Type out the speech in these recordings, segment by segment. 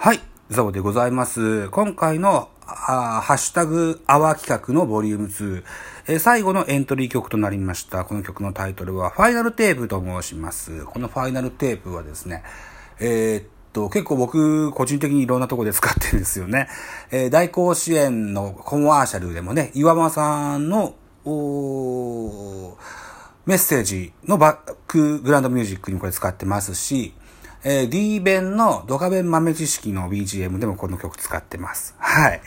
はい、ザボでございます。今回の、あハッシュタグアワー企画のボリューム2、えー最後のエントリー曲となりました。この曲のタイトルは、ファイナルテープと申します。このファイナルテープはですね、えーっと、結構僕、個人的にいろんなとこで使ってるんですよね。えー大甲子園のコマーシャルでもね、岩間さんの、おーメッセージのバックグラウンドミュージックにこれ使ってますし、えー D 弁のドカ弁豆知識の BGM でもこの曲使ってます。はい。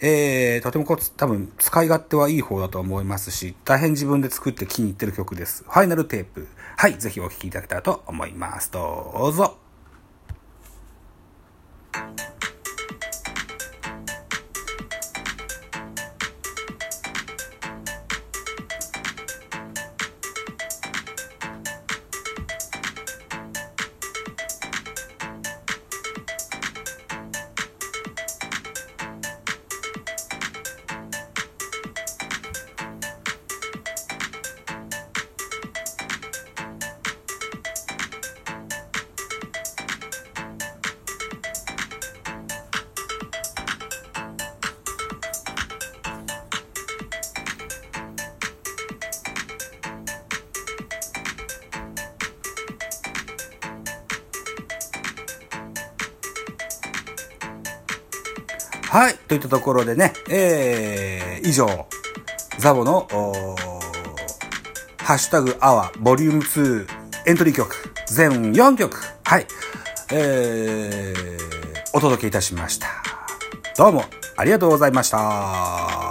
えー、とてもこう多分使い勝手はいい方だと思いますし、大変自分で作って気に入ってる曲です。ファイナルテープ。はい。ぜひお聴きいただけたらと思います。どうぞ。はい。といったところでね、えー、以上、ザボの、ハッシュタグアワーボリューム2エントリー曲、全4曲、はい、えー、お届けいたしました。どうもありがとうございました。